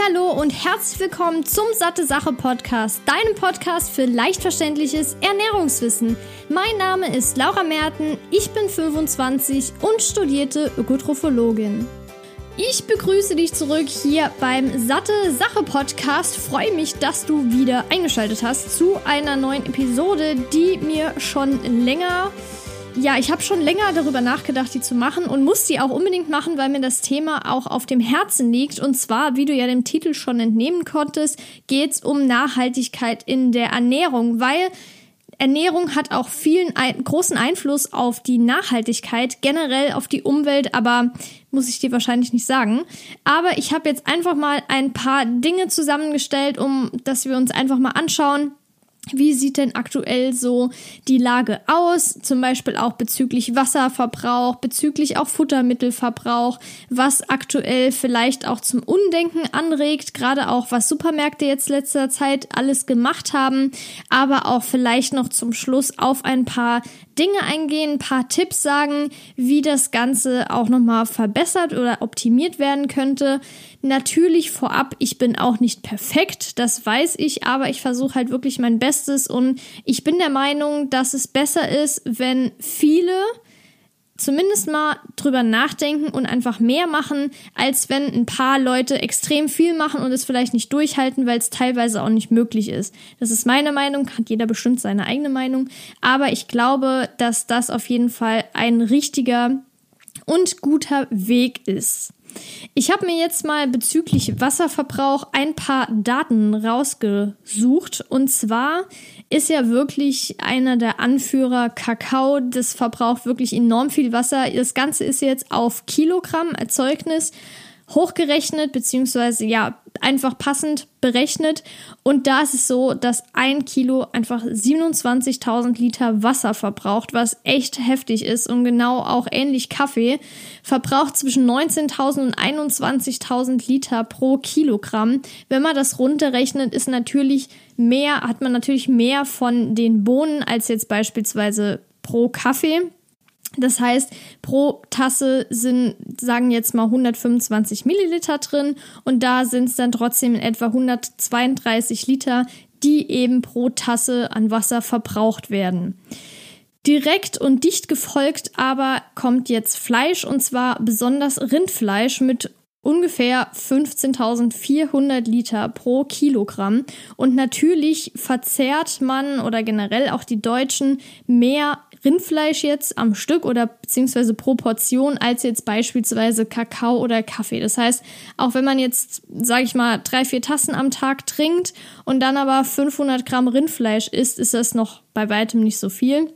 Hallo und herzlich willkommen zum Satte Sache Podcast, deinem Podcast für leicht verständliches Ernährungswissen. Mein Name ist Laura Merten, ich bin 25 und studierte Ökotrophologin. Ich begrüße dich zurück hier beim Satte Sache Podcast. Freue mich, dass du wieder eingeschaltet hast zu einer neuen Episode, die mir schon länger ja, ich habe schon länger darüber nachgedacht, die zu machen und muss die auch unbedingt machen, weil mir das Thema auch auf dem Herzen liegt. Und zwar, wie du ja dem Titel schon entnehmen konntest, geht es um Nachhaltigkeit in der Ernährung, weil Ernährung hat auch vielen ein, großen Einfluss auf die Nachhaltigkeit, generell auf die Umwelt, aber muss ich dir wahrscheinlich nicht sagen. Aber ich habe jetzt einfach mal ein paar Dinge zusammengestellt, um dass wir uns einfach mal anschauen, wie sieht denn aktuell so die Lage aus? Zum Beispiel auch bezüglich Wasserverbrauch, bezüglich auch Futtermittelverbrauch, was aktuell vielleicht auch zum Undenken anregt, gerade auch was Supermärkte jetzt letzter Zeit alles gemacht haben, aber auch vielleicht noch zum Schluss auf ein paar Dinge eingehen, ein paar Tipps sagen, wie das Ganze auch nochmal verbessert oder optimiert werden könnte. Natürlich vorab, ich bin auch nicht perfekt, das weiß ich, aber ich versuche halt wirklich mein Bestes und ich bin der Meinung, dass es besser ist, wenn viele zumindest mal drüber nachdenken und einfach mehr machen, als wenn ein paar Leute extrem viel machen und es vielleicht nicht durchhalten, weil es teilweise auch nicht möglich ist. Das ist meine Meinung, hat jeder bestimmt seine eigene Meinung, aber ich glaube, dass das auf jeden Fall ein richtiger und guter Weg ist. Ich habe mir jetzt mal bezüglich Wasserverbrauch ein paar Daten rausgesucht. Und zwar ist ja wirklich einer der Anführer Kakao. Das verbraucht wirklich enorm viel Wasser. Das Ganze ist jetzt auf Kilogramm Erzeugnis hochgerechnet, beziehungsweise ja, einfach passend berechnet. Und da ist es so, dass ein Kilo einfach 27.000 Liter Wasser verbraucht, was echt heftig ist. Und genau auch ähnlich Kaffee verbraucht zwischen 19.000 und 21.000 Liter pro Kilogramm. Wenn man das runterrechnet, ist natürlich mehr, hat man natürlich mehr von den Bohnen als jetzt beispielsweise pro Kaffee. Das heißt, pro Tasse sind, sagen jetzt mal 125 Milliliter drin und da sind es dann trotzdem in etwa 132 Liter, die eben pro Tasse an Wasser verbraucht werden. Direkt und dicht gefolgt aber kommt jetzt Fleisch und zwar besonders Rindfleisch mit ungefähr 15.400 Liter pro Kilogramm. Und natürlich verzehrt man oder generell auch die Deutschen mehr Rindfleisch jetzt am Stück oder beziehungsweise pro Portion als jetzt beispielsweise Kakao oder Kaffee. Das heißt, auch wenn man jetzt, sage ich mal, drei, vier Tassen am Tag trinkt und dann aber 500 Gramm Rindfleisch isst, ist das noch bei weitem nicht so viel.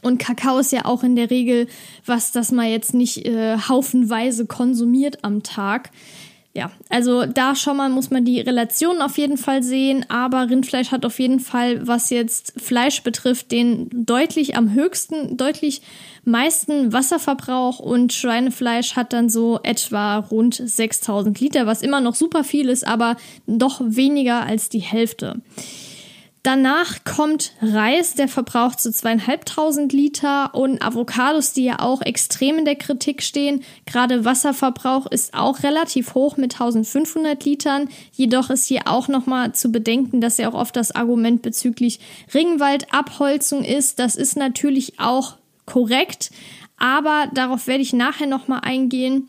Und Kakao ist ja auch in der Regel was, das man jetzt nicht äh, haufenweise konsumiert am Tag ja, also da schon mal muss man die Relation auf jeden Fall sehen, aber Rindfleisch hat auf jeden Fall, was jetzt Fleisch betrifft, den deutlich am höchsten, deutlich meisten Wasserverbrauch und Schweinefleisch hat dann so etwa rund 6000 Liter, was immer noch super viel ist, aber doch weniger als die Hälfte. Danach kommt Reis, der verbraucht so zweieinhalbtausend Liter und Avocados, die ja auch extrem in der Kritik stehen. Gerade Wasserverbrauch ist auch relativ hoch mit 1500 Litern. Jedoch ist hier auch nochmal zu bedenken, dass ja auch oft das Argument bezüglich Ringwaldabholzung ist. Das ist natürlich auch korrekt, aber darauf werde ich nachher nochmal eingehen.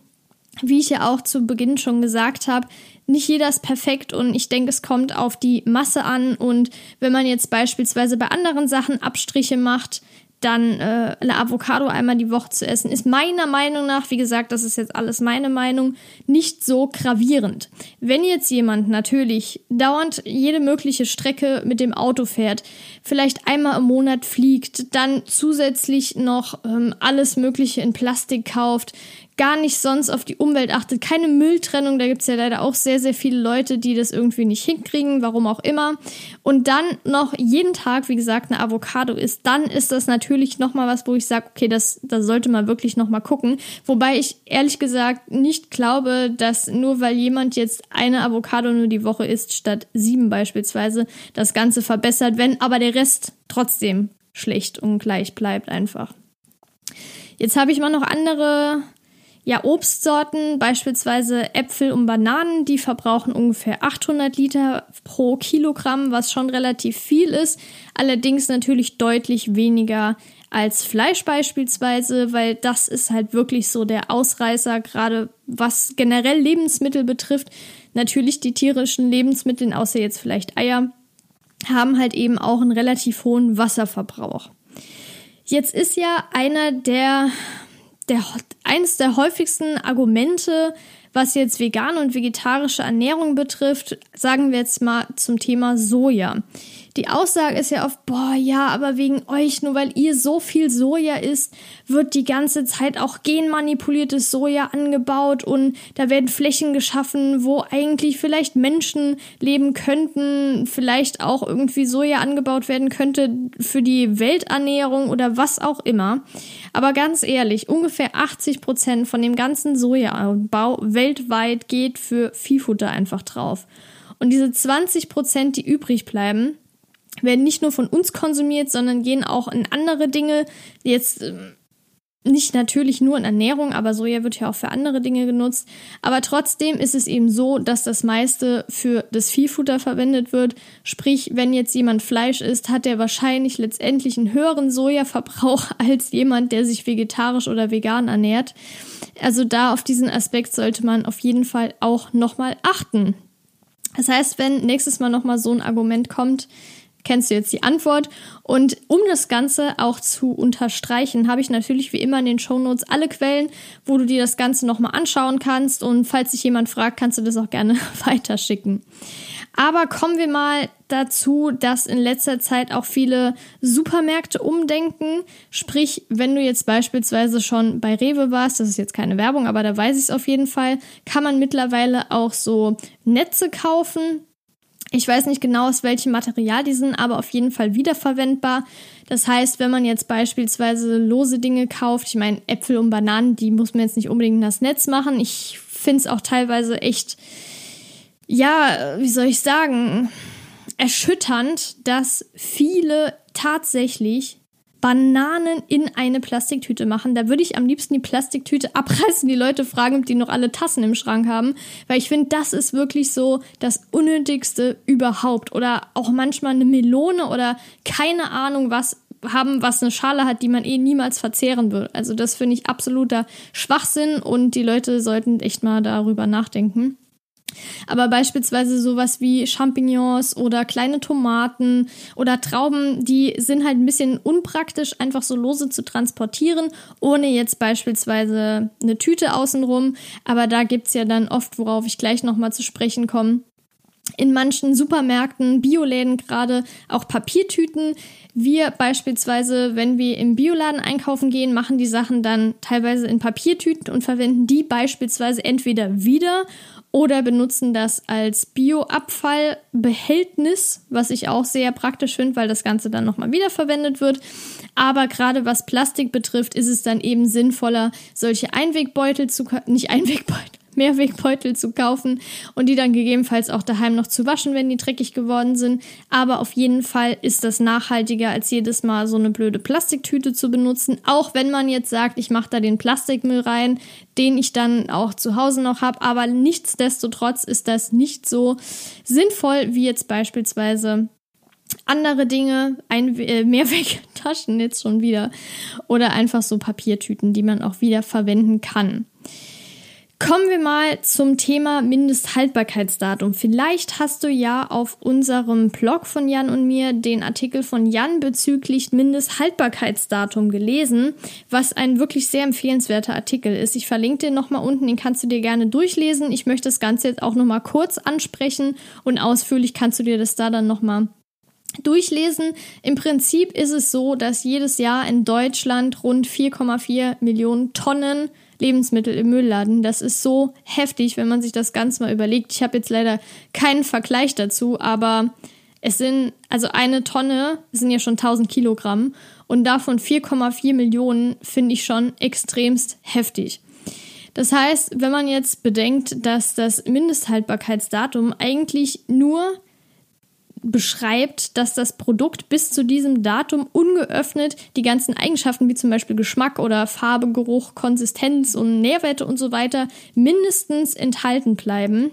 Wie ich ja auch zu Beginn schon gesagt habe, nicht jeder ist perfekt und ich denke, es kommt auf die Masse an. Und wenn man jetzt beispielsweise bei anderen Sachen Abstriche macht, dann äh, eine Avocado einmal die Woche zu essen, ist meiner Meinung nach, wie gesagt, das ist jetzt alles meine Meinung, nicht so gravierend. Wenn jetzt jemand natürlich dauernd jede mögliche Strecke mit dem Auto fährt, vielleicht einmal im Monat fliegt, dann zusätzlich noch ähm, alles Mögliche in Plastik kauft, gar nicht sonst auf die Umwelt achtet, keine Mülltrennung, da gibt es ja leider auch sehr, sehr viele Leute, die das irgendwie nicht hinkriegen, warum auch immer. Und dann noch jeden Tag, wie gesagt, eine Avocado isst, dann ist das natürlich nochmal was, wo ich sage, okay, das, das sollte man wirklich nochmal gucken. Wobei ich ehrlich gesagt nicht glaube, dass nur weil jemand jetzt eine Avocado nur die Woche isst, statt sieben beispielsweise, das Ganze verbessert, wenn aber der Rest trotzdem schlecht und gleich bleibt einfach. Jetzt habe ich mal noch andere Ja, Obstsorten, beispielsweise Äpfel und Bananen, die verbrauchen ungefähr 800 Liter pro Kilogramm, was schon relativ viel ist. Allerdings natürlich deutlich weniger als Fleisch beispielsweise, weil das ist halt wirklich so der Ausreißer, gerade was generell Lebensmittel betrifft. Natürlich die tierischen Lebensmittel, außer jetzt vielleicht Eier, haben halt eben auch einen relativ hohen Wasserverbrauch. Jetzt ist ja einer der, der eines der häufigsten Argumente, was jetzt vegane und vegetarische Ernährung betrifft, sagen wir jetzt mal zum Thema Soja die Aussage ist ja oft, boah, ja, aber wegen euch, nur weil ihr so viel Soja isst, wird die ganze Zeit auch genmanipuliertes Soja angebaut und da werden Flächen geschaffen, wo eigentlich vielleicht Menschen leben könnten, vielleicht auch irgendwie Soja angebaut werden könnte für die Welternährung oder was auch immer. Aber ganz ehrlich, ungefähr 80 Prozent von dem ganzen Sojaanbau weltweit geht für Viehfutter einfach drauf. Und diese 20 Prozent, die übrig bleiben, werden nicht nur von uns konsumiert, sondern gehen auch in andere Dinge. Jetzt ähm, nicht natürlich nur in Ernährung, aber Soja wird ja auch für andere Dinge genutzt. Aber trotzdem ist es eben so, dass das meiste für das Viehfutter verwendet wird. Sprich, wenn jetzt jemand Fleisch isst, hat er wahrscheinlich letztendlich einen höheren Sojaverbrauch als jemand, der sich vegetarisch oder vegan ernährt. Also da auf diesen Aspekt sollte man auf jeden Fall auch nochmal achten. Das heißt, wenn nächstes Mal nochmal so ein Argument kommt, kennst du jetzt die Antwort. Und um das Ganze auch zu unterstreichen, habe ich natürlich wie immer in den Shownotes alle Quellen, wo du dir das Ganze nochmal anschauen kannst. Und falls sich jemand fragt, kannst du das auch gerne weiterschicken. Aber kommen wir mal dazu, dass in letzter Zeit auch viele Supermärkte umdenken. Sprich, wenn du jetzt beispielsweise schon bei Rewe warst, das ist jetzt keine Werbung, aber da weiß ich es auf jeden Fall, kann man mittlerweile auch so Netze kaufen, ich weiß nicht genau, aus welchem Material die sind, aber auf jeden Fall wiederverwendbar. Das heißt, wenn man jetzt beispielsweise lose Dinge kauft, ich meine, Äpfel und Bananen, die muss man jetzt nicht unbedingt in das Netz machen. Ich finde es auch teilweise echt, ja, wie soll ich sagen, erschütternd, dass viele tatsächlich Bananen in eine Plastiktüte machen. Da würde ich am liebsten die Plastiktüte abreißen, die Leute fragen, ob die noch alle Tassen im Schrank haben. Weil ich finde, das ist wirklich so das Unnötigste überhaupt. Oder auch manchmal eine Melone oder keine Ahnung was haben, was eine Schale hat, die man eh niemals verzehren will. Also das finde ich absoluter Schwachsinn und die Leute sollten echt mal darüber nachdenken. Aber beispielsweise sowas wie Champignons oder kleine Tomaten oder Trauben, die sind halt ein bisschen unpraktisch, einfach so lose zu transportieren, ohne jetzt beispielsweise eine Tüte außenrum. Aber da gibt es ja dann oft, worauf ich gleich nochmal zu sprechen komme, in manchen Supermärkten, Bioläden gerade auch Papiertüten. Wir beispielsweise, wenn wir im Bioladen einkaufen gehen, machen die Sachen dann teilweise in Papiertüten und verwenden die beispielsweise entweder wieder oder benutzen das als Bioabfallbehältnis, was ich auch sehr praktisch finde, weil das Ganze dann nochmal wiederverwendet wird. Aber gerade was Plastik betrifft, ist es dann eben sinnvoller, solche Einwegbeutel zu, nicht Einwegbeutel, Mehrwegbeutel zu kaufen und die dann gegebenenfalls auch daheim noch zu waschen, wenn die dreckig geworden sind. Aber auf jeden Fall ist das nachhaltiger, als jedes Mal so eine blöde Plastiktüte zu benutzen. Auch wenn man jetzt sagt, ich mache da den Plastikmüll rein, den ich dann auch zu Hause noch habe. Aber nichtsdestotrotz ist das nicht so sinnvoll wie jetzt beispielsweise andere Dinge, ein äh, Mehrwegtaschen jetzt schon wieder oder einfach so Papiertüten, die man auch wieder verwenden kann. Kommen wir mal zum Thema Mindesthaltbarkeitsdatum. Vielleicht hast du ja auf unserem Blog von Jan und mir den Artikel von Jan bezüglich Mindesthaltbarkeitsdatum gelesen, was ein wirklich sehr empfehlenswerter Artikel ist. Ich verlinke den nochmal unten, den kannst du dir gerne durchlesen. Ich möchte das Ganze jetzt auch nochmal kurz ansprechen und ausführlich kannst du dir das da dann nochmal durchlesen. Im Prinzip ist es so, dass jedes Jahr in Deutschland rund 4,4 Millionen Tonnen Lebensmittel im Müll landen. Das ist so heftig, wenn man sich das Ganze mal überlegt. Ich habe jetzt leider keinen Vergleich dazu, aber es sind, also eine Tonne sind ja schon 1000 Kilogramm und davon 4,4 Millionen finde ich schon extremst heftig. Das heißt, wenn man jetzt bedenkt, dass das Mindesthaltbarkeitsdatum eigentlich nur beschreibt, dass das Produkt bis zu diesem Datum ungeöffnet die ganzen Eigenschaften wie zum Beispiel Geschmack oder Farbe, Geruch, Konsistenz und Nährwerte und so weiter mindestens enthalten bleiben,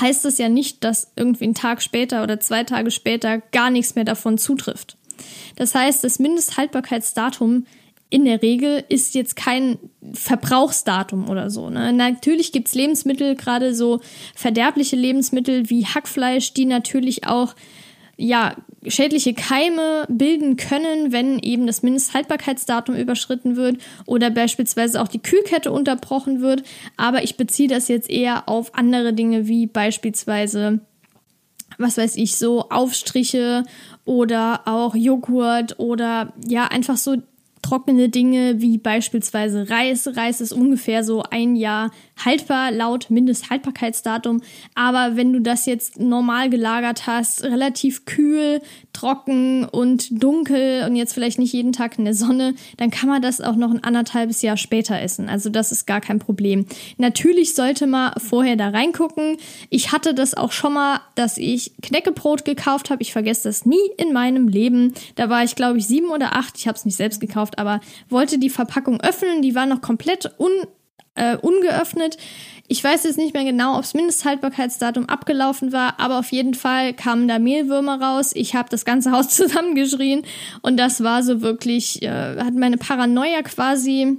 heißt das ja nicht, dass irgendwie einen Tag später oder zwei Tage später gar nichts mehr davon zutrifft. Das heißt, das Mindesthaltbarkeitsdatum in der Regel ist jetzt kein Verbrauchsdatum oder so. Ne? Natürlich gibt's Lebensmittel, gerade so verderbliche Lebensmittel wie Hackfleisch, die natürlich auch ja, schädliche Keime bilden können, wenn eben das Mindesthaltbarkeitsdatum überschritten wird oder beispielsweise auch die Kühlkette unterbrochen wird. Aber ich beziehe das jetzt eher auf andere Dinge wie beispielsweise was weiß ich, so Aufstriche oder auch Joghurt oder ja, einfach so trockene Dinge wie beispielsweise Reis. Reis ist ungefähr so ein Jahr haltbar laut Mindesthaltbarkeitsdatum. Aber wenn du das jetzt normal gelagert hast, relativ kühl, trocken und dunkel und jetzt vielleicht nicht jeden Tag in der Sonne, dann kann man das auch noch ein anderthalbes Jahr später essen. Also das ist gar kein Problem. Natürlich sollte man vorher da reingucken. Ich hatte das auch schon mal, dass ich Knäckebrot gekauft habe. Ich vergesse das nie in meinem Leben. Da war ich, glaube ich, sieben oder acht. Ich habe es nicht selbst gekauft, aber wollte die Verpackung öffnen. Die war noch komplett un äh, ungeöffnet. Ich weiß jetzt nicht mehr genau, ob das Mindesthaltbarkeitsdatum abgelaufen war, aber auf jeden Fall kamen da Mehlwürmer raus. Ich habe das ganze Haus zusammengeschrien und das war so wirklich, äh, hat meine Paranoia quasi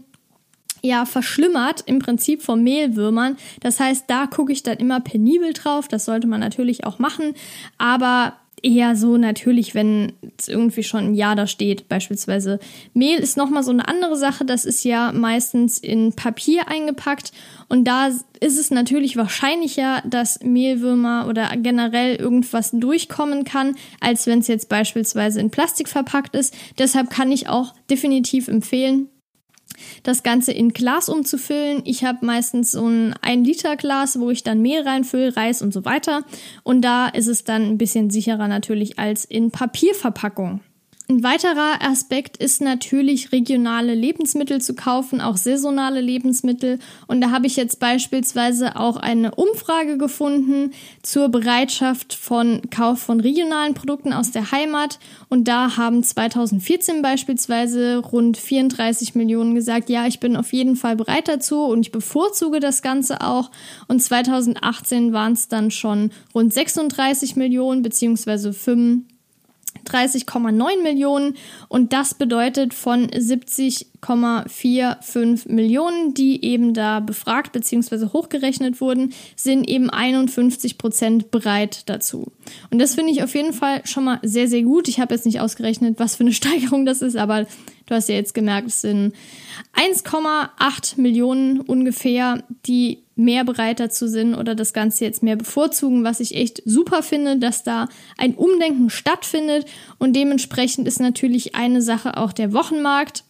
ja verschlimmert im Prinzip von Mehlwürmern. Das heißt, da gucke ich dann immer penibel drauf. Das sollte man natürlich auch machen, aber eher so natürlich, wenn es irgendwie schon ein Jahr da steht, beispielsweise. Mehl ist nochmal so eine andere Sache, das ist ja meistens in Papier eingepackt und da ist es natürlich wahrscheinlicher, dass Mehlwürmer oder generell irgendwas durchkommen kann, als wenn es jetzt beispielsweise in Plastik verpackt ist. Deshalb kann ich auch definitiv empfehlen, das Ganze in Glas umzufüllen. Ich habe meistens so ein 1 Liter Glas, wo ich dann Mehl reinfülle, Reis und so weiter. Und da ist es dann ein bisschen sicherer natürlich als in Papierverpackung. Ein weiterer Aspekt ist natürlich regionale Lebensmittel zu kaufen, auch saisonale Lebensmittel. Und da habe ich jetzt beispielsweise auch eine Umfrage gefunden zur Bereitschaft von Kauf von regionalen Produkten aus der Heimat. Und da haben 2014 beispielsweise rund 34 Millionen gesagt, ja, ich bin auf jeden Fall bereit dazu und ich bevorzuge das Ganze auch. Und 2018 waren es dann schon rund 36 Millionen beziehungsweise 5 30,9 Millionen und das bedeutet von 70,45 Millionen, die eben da befragt bzw. hochgerechnet wurden, sind eben 51 Prozent bereit dazu. Und das finde ich auf jeden Fall schon mal sehr, sehr gut. Ich habe jetzt nicht ausgerechnet, was für eine Steigerung das ist, aber Du hast ja jetzt gemerkt, es sind 1,8 Millionen ungefähr, die mehr bereit dazu sind oder das Ganze jetzt mehr bevorzugen, was ich echt super finde, dass da ein Umdenken stattfindet und dementsprechend ist natürlich eine Sache auch der Wochenmarkt.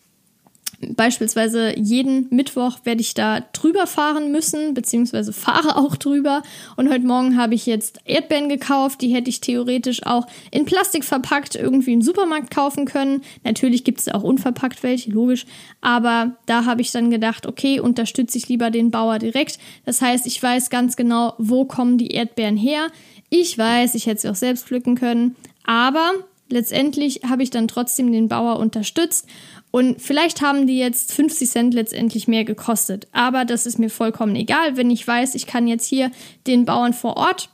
Beispielsweise jeden Mittwoch werde ich da drüber fahren müssen, beziehungsweise fahre auch drüber. Und heute Morgen habe ich jetzt Erdbeeren gekauft. Die hätte ich theoretisch auch in Plastik verpackt irgendwie im Supermarkt kaufen können. Natürlich gibt es auch unverpackt welche, logisch. Aber da habe ich dann gedacht, okay, unterstütze ich lieber den Bauer direkt. Das heißt, ich weiß ganz genau, wo kommen die Erdbeeren her. Ich weiß, ich hätte sie auch selbst pflücken können. Aber letztendlich habe ich dann trotzdem den Bauer unterstützt und vielleicht haben die jetzt 50 Cent letztendlich mehr gekostet. Aber das ist mir vollkommen egal, wenn ich weiß, ich kann jetzt hier den Bauern vor Ort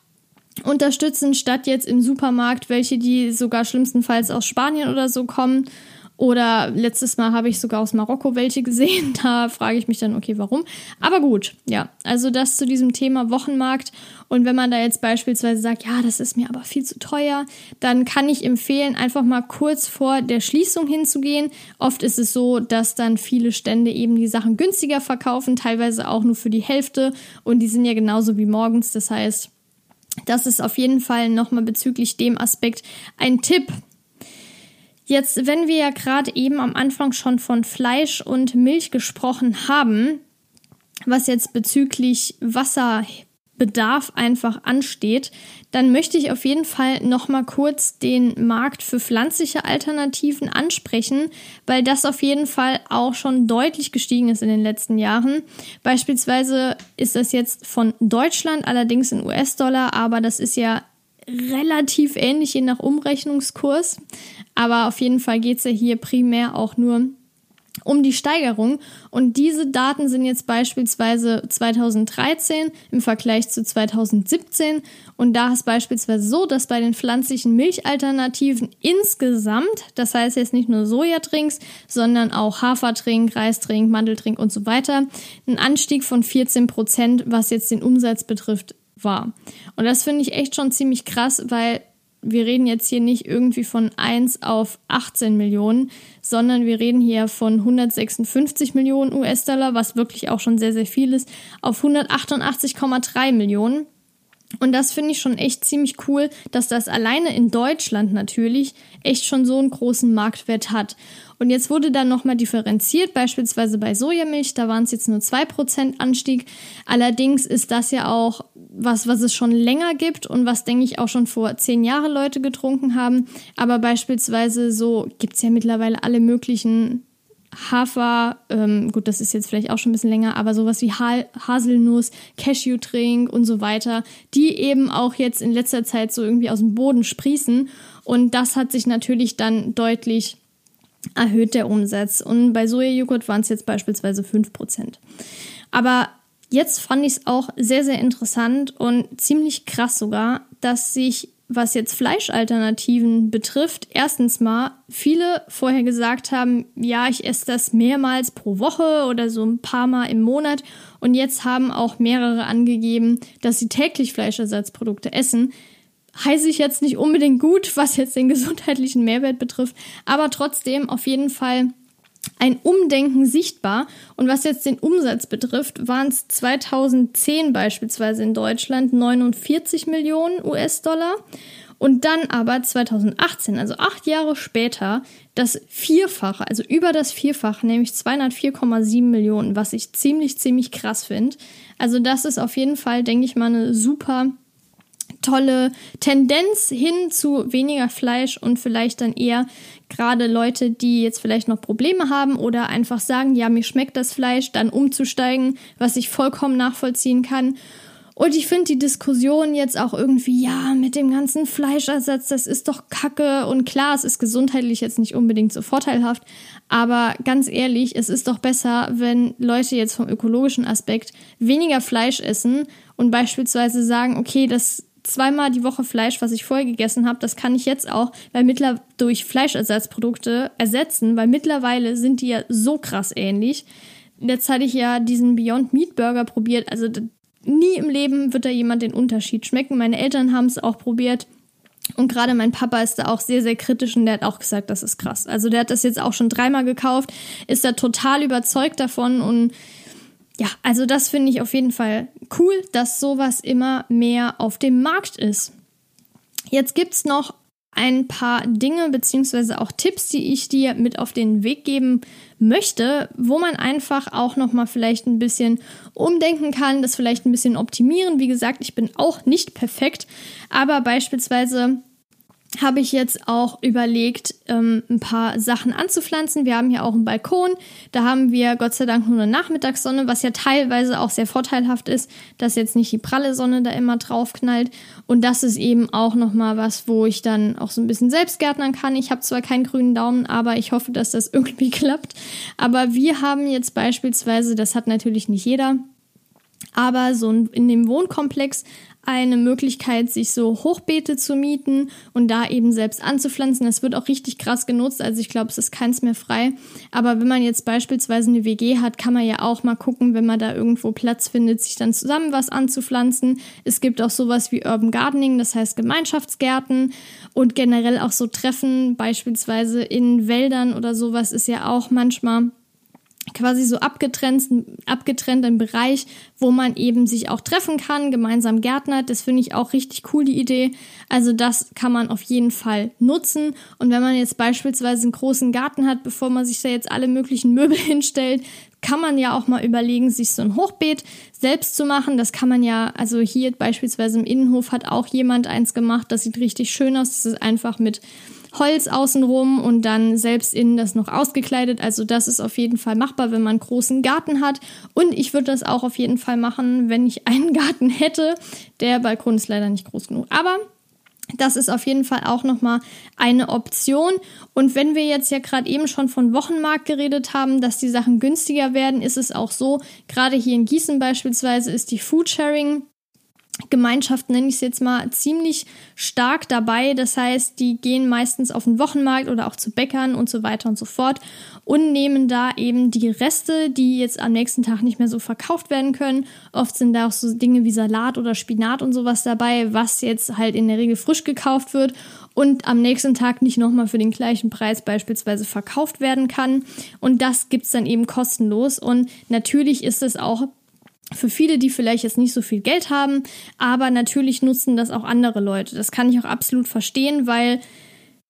unterstützen, statt jetzt im Supermarkt, welche die sogar schlimmstenfalls aus Spanien oder so kommen oder letztes Mal habe ich sogar aus Marokko welche gesehen. Da frage ich mich dann, okay, warum? Aber gut, ja. Also das zu diesem Thema Wochenmarkt. Und wenn man da jetzt beispielsweise sagt, ja, das ist mir aber viel zu teuer, dann kann ich empfehlen, einfach mal kurz vor der Schließung hinzugehen. Oft ist es so, dass dann viele Stände eben die Sachen günstiger verkaufen, teilweise auch nur für die Hälfte. Und die sind ja genauso wie morgens. Das heißt, das ist auf jeden Fall nochmal bezüglich dem Aspekt ein Tipp, Jetzt, wenn wir ja gerade eben am Anfang schon von Fleisch und Milch gesprochen haben, was jetzt bezüglich Wasserbedarf einfach ansteht, dann möchte ich auf jeden Fall noch mal kurz den Markt für pflanzliche Alternativen ansprechen, weil das auf jeden Fall auch schon deutlich gestiegen ist in den letzten Jahren. Beispielsweise ist das jetzt von Deutschland, allerdings in US-Dollar, aber das ist ja relativ ähnlich je nach Umrechnungskurs. Aber auf jeden Fall geht es ja hier primär auch nur um die Steigerung. Und diese Daten sind jetzt beispielsweise 2013 im Vergleich zu 2017. Und da ist beispielsweise so, dass bei den pflanzlichen Milchalternativen insgesamt, das heißt jetzt nicht nur Sojatrinks, sondern auch Hafertrink, Reistrink, Mandeltrink und so weiter, ein Anstieg von 14 Prozent, was jetzt den Umsatz betrifft, war. Und das finde ich echt schon ziemlich krass, weil wir reden jetzt hier nicht irgendwie von 1 auf 18 Millionen, sondern wir reden hier von 156 Millionen US-Dollar, was wirklich auch schon sehr, sehr viel ist, auf 188,3 Millionen. Und das finde ich schon echt ziemlich cool, dass das alleine in Deutschland natürlich echt schon so einen großen Marktwert hat. Und jetzt wurde dann nochmal differenziert, beispielsweise bei Sojamilch, da waren es jetzt nur 2% Anstieg. Allerdings ist das ja auch was, was es schon länger gibt und was, denke ich, auch schon vor zehn Jahren Leute getrunken haben. Aber beispielsweise so gibt es ja mittlerweile alle möglichen Hafer, ähm, gut, das ist jetzt vielleicht auch schon ein bisschen länger, aber sowas wie ha Haselnuss, Cashew-Trink und so weiter, die eben auch jetzt in letzter Zeit so irgendwie aus dem Boden sprießen. Und das hat sich natürlich dann deutlich erhöht, der Umsatz. Und bei Sojajoghurt waren es jetzt beispielsweise 5%. Aber jetzt fand ich es auch sehr, sehr interessant und ziemlich krass sogar, dass sich was jetzt Fleischalternativen betrifft, erstens mal viele vorher gesagt haben, ja, ich esse das mehrmals pro Woche oder so ein paar Mal im Monat. Und jetzt haben auch mehrere angegeben, dass sie täglich Fleischersatzprodukte essen. Heiße ich jetzt nicht unbedingt gut, was jetzt den gesundheitlichen Mehrwert betrifft, aber trotzdem auf jeden Fall ein Umdenken sichtbar. Und was jetzt den Umsatz betrifft, waren es 2010 beispielsweise in Deutschland 49 Millionen US-Dollar. Und dann aber 2018, also acht Jahre später, das Vierfache, also über das Vierfache, nämlich 204,7 Millionen, was ich ziemlich, ziemlich krass finde. Also das ist auf jeden Fall, denke ich mal, eine super tolle Tendenz hin zu weniger Fleisch und vielleicht dann eher gerade Leute, die jetzt vielleicht noch Probleme haben oder einfach sagen, ja, mir schmeckt das Fleisch, dann umzusteigen, was ich vollkommen nachvollziehen kann. Und ich finde die Diskussion jetzt auch irgendwie, ja, mit dem ganzen Fleischersatz, das ist doch Kacke. Und klar, es ist gesundheitlich jetzt nicht unbedingt so vorteilhaft. Aber ganz ehrlich, es ist doch besser, wenn Leute jetzt vom ökologischen Aspekt weniger Fleisch essen und beispielsweise sagen, okay, das zweimal die Woche Fleisch, was ich vorher gegessen habe, das kann ich jetzt auch weil mittler durch Fleischersatzprodukte ersetzen, weil mittlerweile sind die ja so krass ähnlich. Jetzt hatte ich ja diesen Beyond Meat Burger probiert, also nie im Leben wird da jemand den Unterschied schmecken. Meine Eltern haben es auch probiert. Und gerade mein Papa ist da auch sehr, sehr kritisch und der hat auch gesagt, das ist krass. Also der hat das jetzt auch schon dreimal gekauft, ist da total überzeugt davon und ja, also das finde ich auf jeden Fall cool, dass sowas immer mehr auf dem Markt ist. Jetzt gibt es noch ein paar Dinge beziehungsweise auch Tipps, die ich dir mit auf den Weg geben möchte, wo man einfach auch noch mal vielleicht ein bisschen umdenken kann, das vielleicht ein bisschen optimieren. Wie gesagt, ich bin auch nicht perfekt, aber beispielsweise habe ich jetzt auch überlegt, ähm, ein paar Sachen anzupflanzen. Wir haben hier auch einen Balkon. Da haben wir Gott sei Dank nur eine Nachmittagssonne, was ja teilweise auch sehr vorteilhaft ist, dass jetzt nicht die pralle Sonne da immer drauf knallt. Und das ist eben auch nochmal was, wo ich dann auch so ein bisschen selbst gärtnern kann. Ich habe zwar keinen grünen Daumen, aber ich hoffe, dass das irgendwie klappt. Aber wir haben jetzt beispielsweise, das hat natürlich nicht jeder, aber so in dem Wohnkomplex eine Möglichkeit, sich so Hochbeete zu mieten und da eben selbst anzupflanzen. Das wird auch richtig krass genutzt, also ich glaube, es ist keins mehr frei. Aber wenn man jetzt beispielsweise eine WG hat, kann man ja auch mal gucken, wenn man da irgendwo Platz findet, sich dann zusammen was anzupflanzen. Es gibt auch sowas wie Urban Gardening, das heißt Gemeinschaftsgärten und generell auch so Treffen, beispielsweise in Wäldern oder sowas ist ja auch manchmal quasi so abgetrennt, abgetrennt im Bereich, wo man eben sich auch treffen kann, gemeinsam gärtnert. Das finde ich auch richtig cool, die Idee. Also das kann man auf jeden Fall nutzen. Und wenn man jetzt beispielsweise einen großen Garten hat, bevor man sich da jetzt alle möglichen Möbel hinstellt, kann man ja auch mal überlegen, sich so ein Hochbeet selbst zu machen. Das kann man ja, also hier beispielsweise im Innenhof hat auch jemand eins gemacht. Das sieht richtig schön aus. Das ist einfach mit Holz außenrum und dann selbst innen das noch ausgekleidet. Also das ist auf jeden Fall machbar, wenn man einen großen Garten hat. Und ich würde das auch auf jeden Fall machen, wenn ich einen Garten hätte. Der Balkon ist leider nicht groß genug. Aber Das ist auf jeden Fall auch nochmal eine Option. Und wenn wir jetzt ja gerade eben schon von Wochenmarkt geredet haben, dass die Sachen günstiger werden, ist es auch so, gerade hier in Gießen beispielsweise ist die Foodsharing Gemeinschaft, nenne ich es jetzt mal, ziemlich stark dabei. Das heißt, die gehen meistens auf den Wochenmarkt oder auch zu Bäckern und so weiter und so fort und nehmen da eben die Reste, die jetzt am nächsten Tag nicht mehr so verkauft werden können. Oft sind da auch so Dinge wie Salat oder Spinat und sowas dabei, was jetzt halt in der Regel frisch gekauft wird und am nächsten Tag nicht nochmal für den gleichen Preis beispielsweise verkauft werden kann. Und das gibt es dann eben kostenlos. Und natürlich ist es auch für viele, die vielleicht jetzt nicht so viel Geld haben, aber natürlich nutzen das auch andere Leute. Das kann ich auch absolut verstehen, weil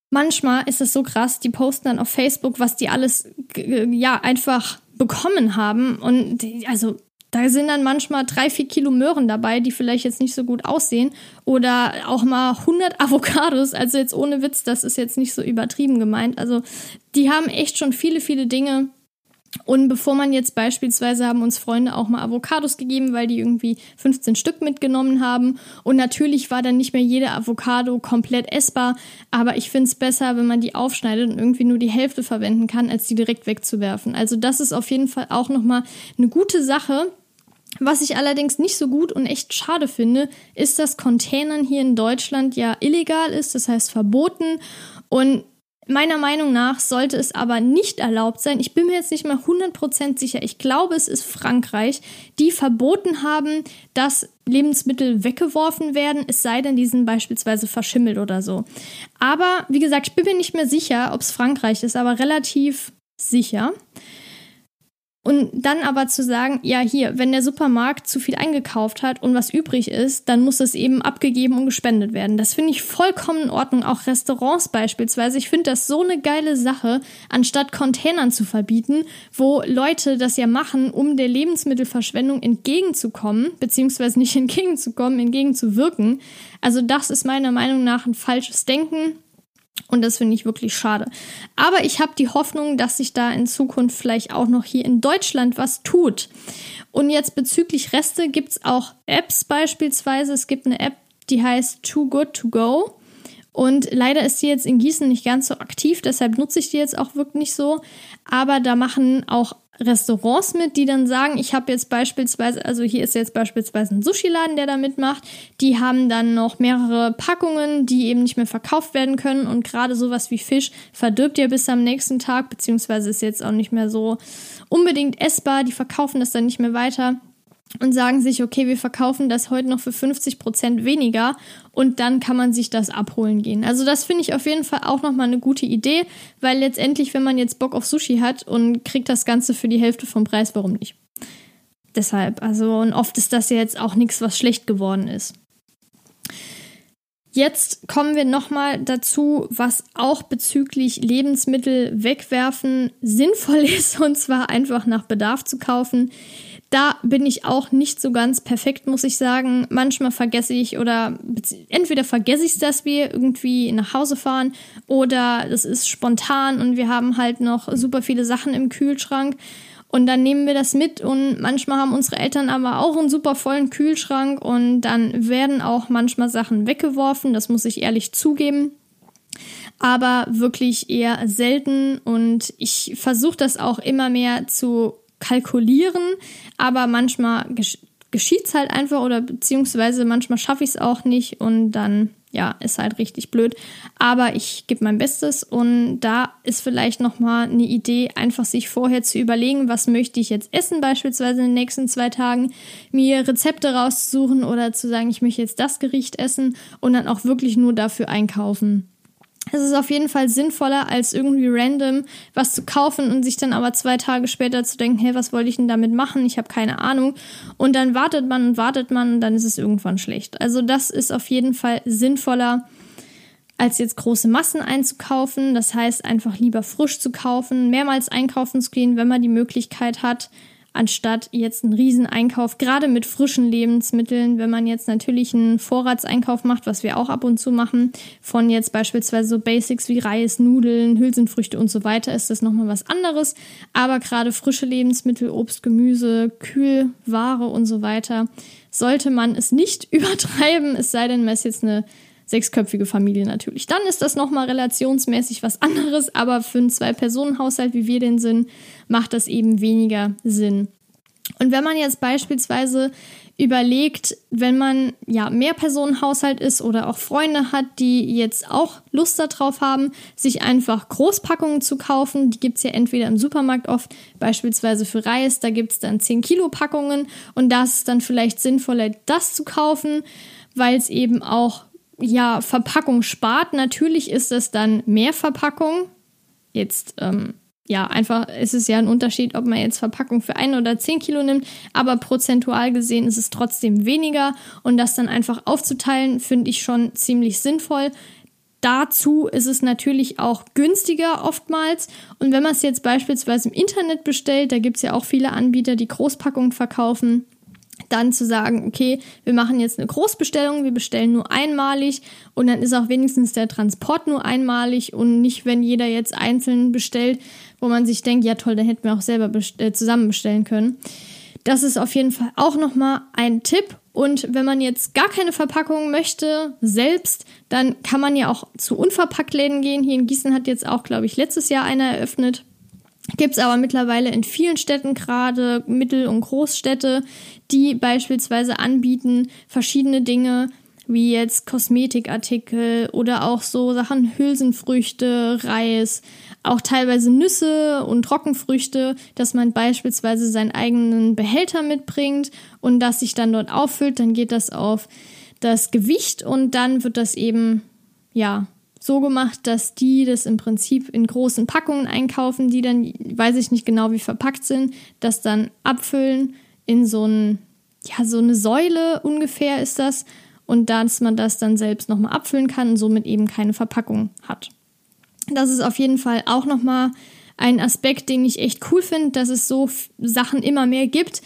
manchmal ist es so krass, die posten dann auf Facebook, was die alles ja einfach bekommen haben und die, also da sind dann manchmal drei, vier Kilo Möhren dabei, die vielleicht jetzt nicht so gut aussehen. Oder auch mal 100 Avocados. Also jetzt ohne Witz, das ist jetzt nicht so übertrieben gemeint. Also die haben echt schon viele, viele Dinge, und bevor man jetzt beispielsweise haben uns Freunde auch mal Avocados gegeben, weil die irgendwie 15 Stück mitgenommen haben. Und natürlich war dann nicht mehr jede Avocado komplett essbar. Aber ich finde es besser, wenn man die aufschneidet und irgendwie nur die Hälfte verwenden kann, als die direkt wegzuwerfen. Also das ist auf jeden Fall auch nochmal eine gute Sache. Was ich allerdings nicht so gut und echt schade finde, ist, dass Containern hier in Deutschland ja illegal ist, das heißt verboten. Und Meiner Meinung nach sollte es aber nicht erlaubt sein. Ich bin mir jetzt nicht mal 100% sicher. Ich glaube, es ist Frankreich, die verboten haben, dass Lebensmittel weggeworfen werden, es sei denn, die sind beispielsweise verschimmelt oder so. Aber wie gesagt, ich bin mir nicht mehr sicher, ob es Frankreich ist, aber relativ sicher. Und dann aber zu sagen, ja, hier, wenn der Supermarkt zu viel eingekauft hat und was übrig ist, dann muss es eben abgegeben und gespendet werden. Das finde ich vollkommen in Ordnung. Auch Restaurants beispielsweise. Ich finde das so eine geile Sache, anstatt Containern zu verbieten, wo Leute das ja machen, um der Lebensmittelverschwendung entgegenzukommen, beziehungsweise nicht entgegenzukommen, entgegenzuwirken. Also das ist meiner Meinung nach ein falsches Denken. Und das finde ich wirklich schade. Aber ich habe die Hoffnung, dass sich da in Zukunft vielleicht auch noch hier in Deutschland was tut. Und jetzt bezüglich Reste gibt es auch Apps beispielsweise. Es gibt eine App, die heißt Too Good To Go. Und leider ist die jetzt in Gießen nicht ganz so aktiv, deshalb nutze ich die jetzt auch wirklich nicht so. Aber da machen auch Restaurants mit, die dann sagen, ich habe jetzt beispielsweise, also hier ist jetzt beispielsweise ein Sushi-Laden, der da mitmacht, die haben dann noch mehrere Packungen, die eben nicht mehr verkauft werden können. Und gerade sowas wie Fisch verdirbt ja bis am nächsten Tag, beziehungsweise ist jetzt auch nicht mehr so unbedingt essbar, die verkaufen das dann nicht mehr weiter und sagen sich, okay, wir verkaufen das heute noch für 50 Prozent weniger und dann kann man sich das abholen gehen. Also das finde ich auf jeden Fall auch nochmal eine gute Idee, weil letztendlich, wenn man jetzt Bock auf Sushi hat und kriegt das Ganze für die Hälfte vom Preis, warum nicht? Deshalb, also und oft ist das ja jetzt auch nichts, was schlecht geworden ist. Jetzt kommen wir nochmal dazu, was auch bezüglich Lebensmittel wegwerfen sinnvoll ist, und zwar einfach nach Bedarf zu kaufen. Da bin ich auch nicht so ganz perfekt, muss ich sagen. Manchmal vergesse ich oder entweder vergesse ich es, dass wir irgendwie nach Hause fahren oder es ist spontan und wir haben halt noch super viele Sachen im Kühlschrank. Und dann nehmen wir das mit und manchmal haben unsere Eltern aber auch einen super vollen Kühlschrank und dann werden auch manchmal Sachen weggeworfen, das muss ich ehrlich zugeben. Aber wirklich eher selten und ich versuche das auch immer mehr zu kalkulieren, aber manchmal gesch geschieht es halt einfach oder beziehungsweise manchmal schaffe ich es auch nicht und dann, ja, ist halt richtig blöd. Aber ich gebe mein Bestes und da ist vielleicht nochmal eine Idee, einfach sich vorher zu überlegen, was möchte ich jetzt essen, beispielsweise in den nächsten zwei Tagen, mir Rezepte rauszusuchen oder zu sagen, ich möchte jetzt das Gericht essen und dann auch wirklich nur dafür einkaufen. Es ist auf jeden Fall sinnvoller, als irgendwie random was zu kaufen und sich dann aber zwei Tage später zu denken, hey, was wollte ich denn damit machen? Ich habe keine Ahnung. Und dann wartet man und wartet man und dann ist es irgendwann schlecht. Also das ist auf jeden Fall sinnvoller, als jetzt große Massen einzukaufen. Das heißt, einfach lieber frisch zu kaufen, mehrmals einkaufen zu gehen, wenn man die Möglichkeit hat anstatt jetzt einen riesen Einkauf, gerade mit frischen Lebensmitteln, wenn man jetzt natürlich einen Vorratseinkauf macht, was wir auch ab und zu machen, von jetzt beispielsweise so Basics wie Reis, Nudeln, Hülsenfrüchte und so weiter, ist das nochmal was anderes. Aber gerade frische Lebensmittel, Obst, Gemüse, Kühlware und so weiter, sollte man es nicht übertreiben, es sei denn, man ist jetzt eine sechsköpfige Familie natürlich. Dann ist das nochmal relationsmäßig was anderes, aber für einen Zwei-Personen-Haushalt, wie wir den sind, macht das eben weniger Sinn. Und wenn man jetzt beispielsweise überlegt, wenn man ja mehr Personenhaushalt ist oder auch Freunde hat, die jetzt auch Lust darauf haben, sich einfach Großpackungen zu kaufen. Die gibt es ja entweder im Supermarkt oft, beispielsweise für Reis, da gibt es dann 10 Kilo Packungen und das ist dann vielleicht sinnvoller, das zu kaufen, weil es eben auch ja Verpackung spart. Natürlich ist es dann mehr Verpackung. Jetzt ähm, ja, einfach ist es ja ein Unterschied, ob man jetzt Verpackung für ein oder zehn Kilo nimmt, aber prozentual gesehen ist es trotzdem weniger und das dann einfach aufzuteilen, finde ich schon ziemlich sinnvoll. Dazu ist es natürlich auch günstiger oftmals. Und wenn man es jetzt beispielsweise im Internet bestellt, da gibt es ja auch viele Anbieter, die Großpackungen verkaufen, dann zu sagen, okay, wir machen jetzt eine Großbestellung, wir bestellen nur einmalig und dann ist auch wenigstens der Transport nur einmalig und nicht, wenn jeder jetzt einzeln bestellt, wo man sich denkt, ja toll, dann hätten wir auch selber best äh, zusammen bestellen können. Das ist auf jeden Fall auch nochmal ein Tipp. Und wenn man jetzt gar keine Verpackung möchte, selbst, dann kann man ja auch zu Unverpacktläden gehen. Hier in Gießen hat jetzt auch, glaube ich, letztes Jahr einer eröffnet. Gibt es aber mittlerweile in vielen Städten, gerade Mittel- und Großstädte, die beispielsweise anbieten verschiedene Dinge, wie jetzt Kosmetikartikel oder auch so Sachen Hülsenfrüchte, Reis, auch teilweise Nüsse und Trockenfrüchte, dass man beispielsweise seinen eigenen Behälter mitbringt und das sich dann dort auffüllt, dann geht das auf das Gewicht und dann wird das eben ja so gemacht, dass die das im Prinzip in großen Packungen einkaufen, die dann, weiß ich nicht genau, wie verpackt sind, das dann abfüllen in so ein, ja, so eine Säule ungefähr ist das und dass man das dann selbst nochmal abfüllen kann und somit eben keine Verpackung hat. Das ist auf jeden Fall auch nochmal ein Aspekt, den ich echt cool finde, dass es so Sachen immer mehr gibt.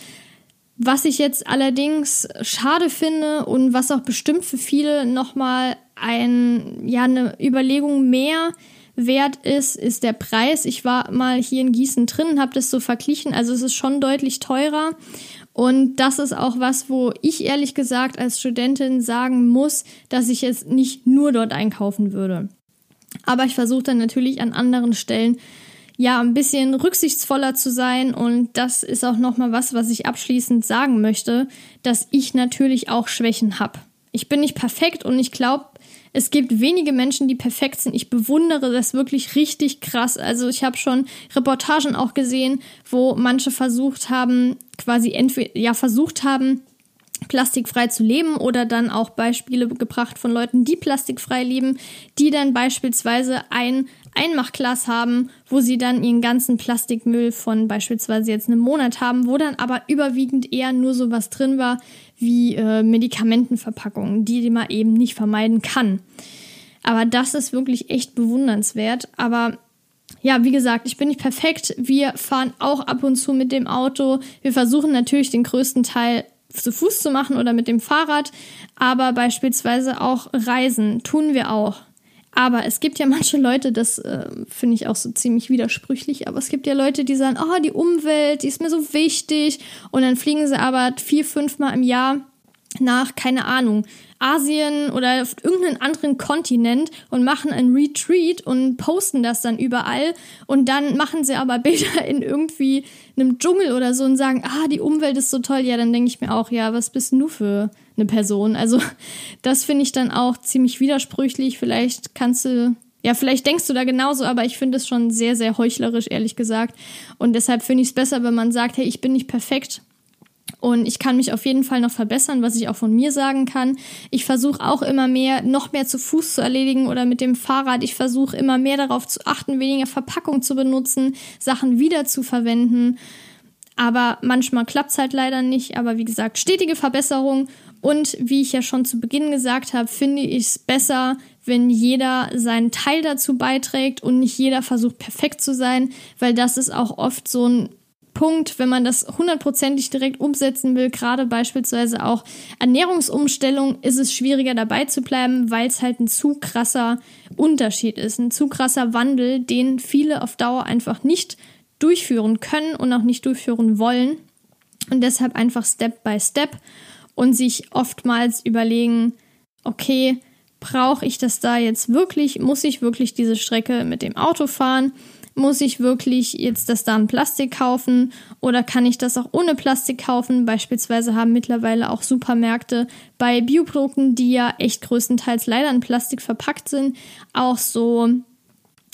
Was ich jetzt allerdings schade finde und was auch bestimmt für viele nochmal ein, ja, eine Überlegung mehr wert ist, ist der Preis. Ich war mal hier in Gießen drin, habe das so verglichen. Also es ist schon deutlich teurer. Und das ist auch was, wo ich ehrlich gesagt als Studentin sagen muss, dass ich jetzt nicht nur dort einkaufen würde. Aber ich versuche dann natürlich an anderen Stellen ja ein bisschen rücksichtsvoller zu sein und das ist auch noch mal was, was ich abschließend sagen möchte, dass ich natürlich auch Schwächen habe. Ich bin nicht perfekt und ich glaube, es gibt wenige Menschen, die perfekt sind. Ich bewundere das wirklich richtig krass. Also ich habe schon Reportagen auch gesehen, wo manche versucht haben, quasi entweder ja versucht haben, plastikfrei zu leben oder dann auch Beispiele gebracht von Leuten, die plastikfrei leben, die dann beispielsweise ein Einmachglas haben, wo sie dann ihren ganzen Plastikmüll von beispielsweise jetzt einem Monat haben, wo dann aber überwiegend eher nur sowas drin war wie äh, Medikamentenverpackungen, die man eben nicht vermeiden kann. Aber das ist wirklich echt bewundernswert. Aber ja, wie gesagt, ich bin nicht perfekt. Wir fahren auch ab und zu mit dem Auto. Wir versuchen natürlich den größten Teil zu Fuß zu machen oder mit dem Fahrrad, aber beispielsweise auch Reisen tun wir auch. Aber es gibt ja manche Leute, das äh, finde ich auch so ziemlich widersprüchlich, aber es gibt ja Leute, die sagen, oh, die Umwelt, die ist mir so wichtig. Und dann fliegen sie aber vier, fünf Mal im Jahr nach, keine Ahnung, Asien oder auf irgendeinen anderen Kontinent und machen ein Retreat und posten das dann überall und dann machen sie aber Bilder in irgendwie einem Dschungel oder so und sagen, ah, die Umwelt ist so toll. Ja, dann denke ich mir auch, ja, was bist du für eine Person? Also das finde ich dann auch ziemlich widersprüchlich. Vielleicht kannst du ja, vielleicht denkst du da genauso, aber ich finde es schon sehr, sehr heuchlerisch, ehrlich gesagt. Und deshalb finde ich es besser, wenn man sagt, hey, ich bin nicht perfekt und ich kann mich auf jeden Fall noch verbessern, was ich auch von mir sagen kann. Ich versuche auch immer mehr, noch mehr zu Fuß zu erledigen oder mit dem Fahrrad. Ich versuche immer mehr darauf zu achten, weniger Verpackung zu benutzen, Sachen wieder zu verwenden. Aber manchmal klappt es halt leider nicht. Aber wie gesagt, stetige Verbesserung. Und wie ich ja schon zu Beginn gesagt habe, finde ich es besser, wenn jeder seinen Teil dazu beiträgt und nicht jeder versucht perfekt zu sein, weil das ist auch oft so ein Punkt, wenn man das hundertprozentig direkt umsetzen will, gerade beispielsweise auch Ernährungsumstellung, ist es schwieriger dabei zu bleiben, weil es halt ein zu krasser Unterschied ist, ein zu krasser Wandel, den viele auf Dauer einfach nicht durchführen können und auch nicht durchführen wollen. Und deshalb einfach Step by Step und sich oftmals überlegen, okay, brauche ich das da jetzt wirklich? Muss ich wirklich diese Strecke mit dem Auto fahren? Muss ich wirklich jetzt das da in Plastik kaufen oder kann ich das auch ohne Plastik kaufen? Beispielsweise haben mittlerweile auch Supermärkte bei Bioprodukten, die ja echt größtenteils leider in Plastik verpackt sind, auch so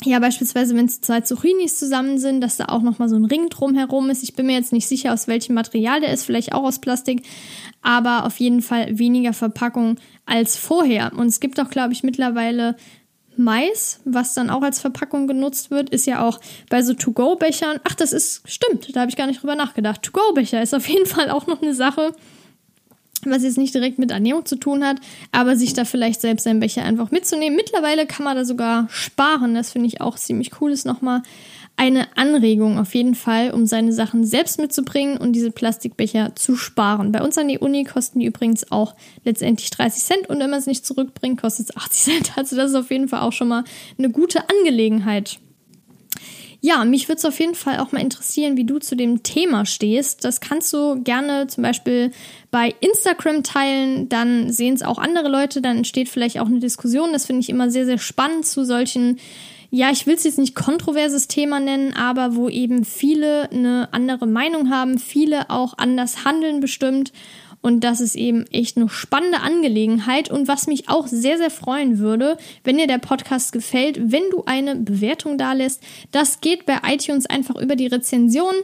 ja, beispielsweise, wenn es zwei Zucchinis zusammen sind, dass da auch nochmal so ein Ring drumherum ist. Ich bin mir jetzt nicht sicher, aus welchem Material der ist, vielleicht auch aus Plastik, aber auf jeden Fall weniger Verpackung als vorher. Und es gibt auch, glaube ich, mittlerweile Mais, was dann auch als Verpackung genutzt wird, ist ja auch bei so To-Go-Bechern. Ach, das ist, stimmt, da habe ich gar nicht drüber nachgedacht. To-Go-Becher ist auf jeden Fall auch noch eine Sache, was jetzt nicht direkt mit Ernährung zu tun hat, aber sich da vielleicht selbst einen Becher einfach mitzunehmen. Mittlerweile kann man da sogar sparen. Das finde ich auch ziemlich cool. Ist nochmal eine Anregung auf jeden Fall, um seine Sachen selbst mitzubringen und diese Plastikbecher zu sparen. Bei uns an die Uni kosten die übrigens auch letztendlich 30 Cent und wenn man es nicht zurückbringt, kostet es 80 Cent. Also das ist auf jeden Fall auch schon mal eine gute Angelegenheit. Ja, mich würde es auf jeden Fall auch mal interessieren, wie du zu dem Thema stehst. Das kannst du gerne zum Beispiel bei Instagram teilen, dann sehen es auch andere Leute, dann entsteht vielleicht auch eine Diskussion. Das finde ich immer sehr, sehr spannend zu solchen ja, ich will es jetzt nicht kontroverses Thema nennen, aber wo eben viele eine andere Meinung haben, viele auch anders handeln bestimmt. Und das ist eben echt eine spannende Angelegenheit. Und was mich auch sehr, sehr freuen würde, wenn dir der Podcast gefällt, wenn du eine Bewertung da lässt. Das geht bei iTunes einfach über die Rezension.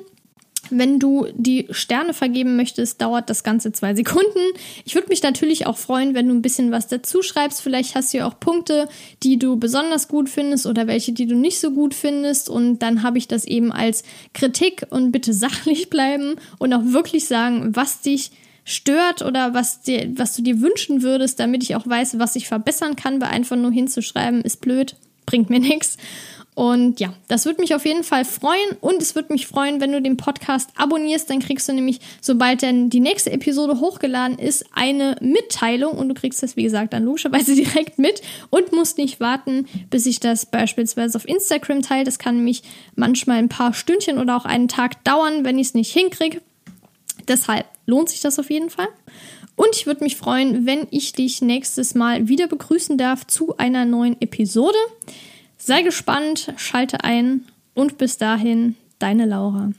Wenn du die Sterne vergeben möchtest, dauert das Ganze zwei Sekunden. Ich würde mich natürlich auch freuen, wenn du ein bisschen was dazu schreibst. Vielleicht hast du ja auch Punkte, die du besonders gut findest oder welche, die du nicht so gut findest. Und dann habe ich das eben als Kritik und bitte sachlich bleiben und auch wirklich sagen, was dich stört oder was, dir, was du dir wünschen würdest, damit ich auch weiß, was ich verbessern kann, weil einfach nur hinzuschreiben ist blöd, bringt mir nichts. Und ja, das würde mich auf jeden Fall freuen. Und es würde mich freuen, wenn du den Podcast abonnierst. Dann kriegst du nämlich, sobald dann die nächste Episode hochgeladen ist, eine Mitteilung. Und du kriegst das, wie gesagt, dann logischerweise direkt mit und musst nicht warten, bis ich das beispielsweise auf Instagram teile. Das kann nämlich manchmal ein paar Stündchen oder auch einen Tag dauern, wenn ich es nicht hinkriege. Deshalb lohnt sich das auf jeden Fall. Und ich würde mich freuen, wenn ich dich nächstes Mal wieder begrüßen darf zu einer neuen Episode. Sei gespannt, schalte ein und bis dahin, deine Laura.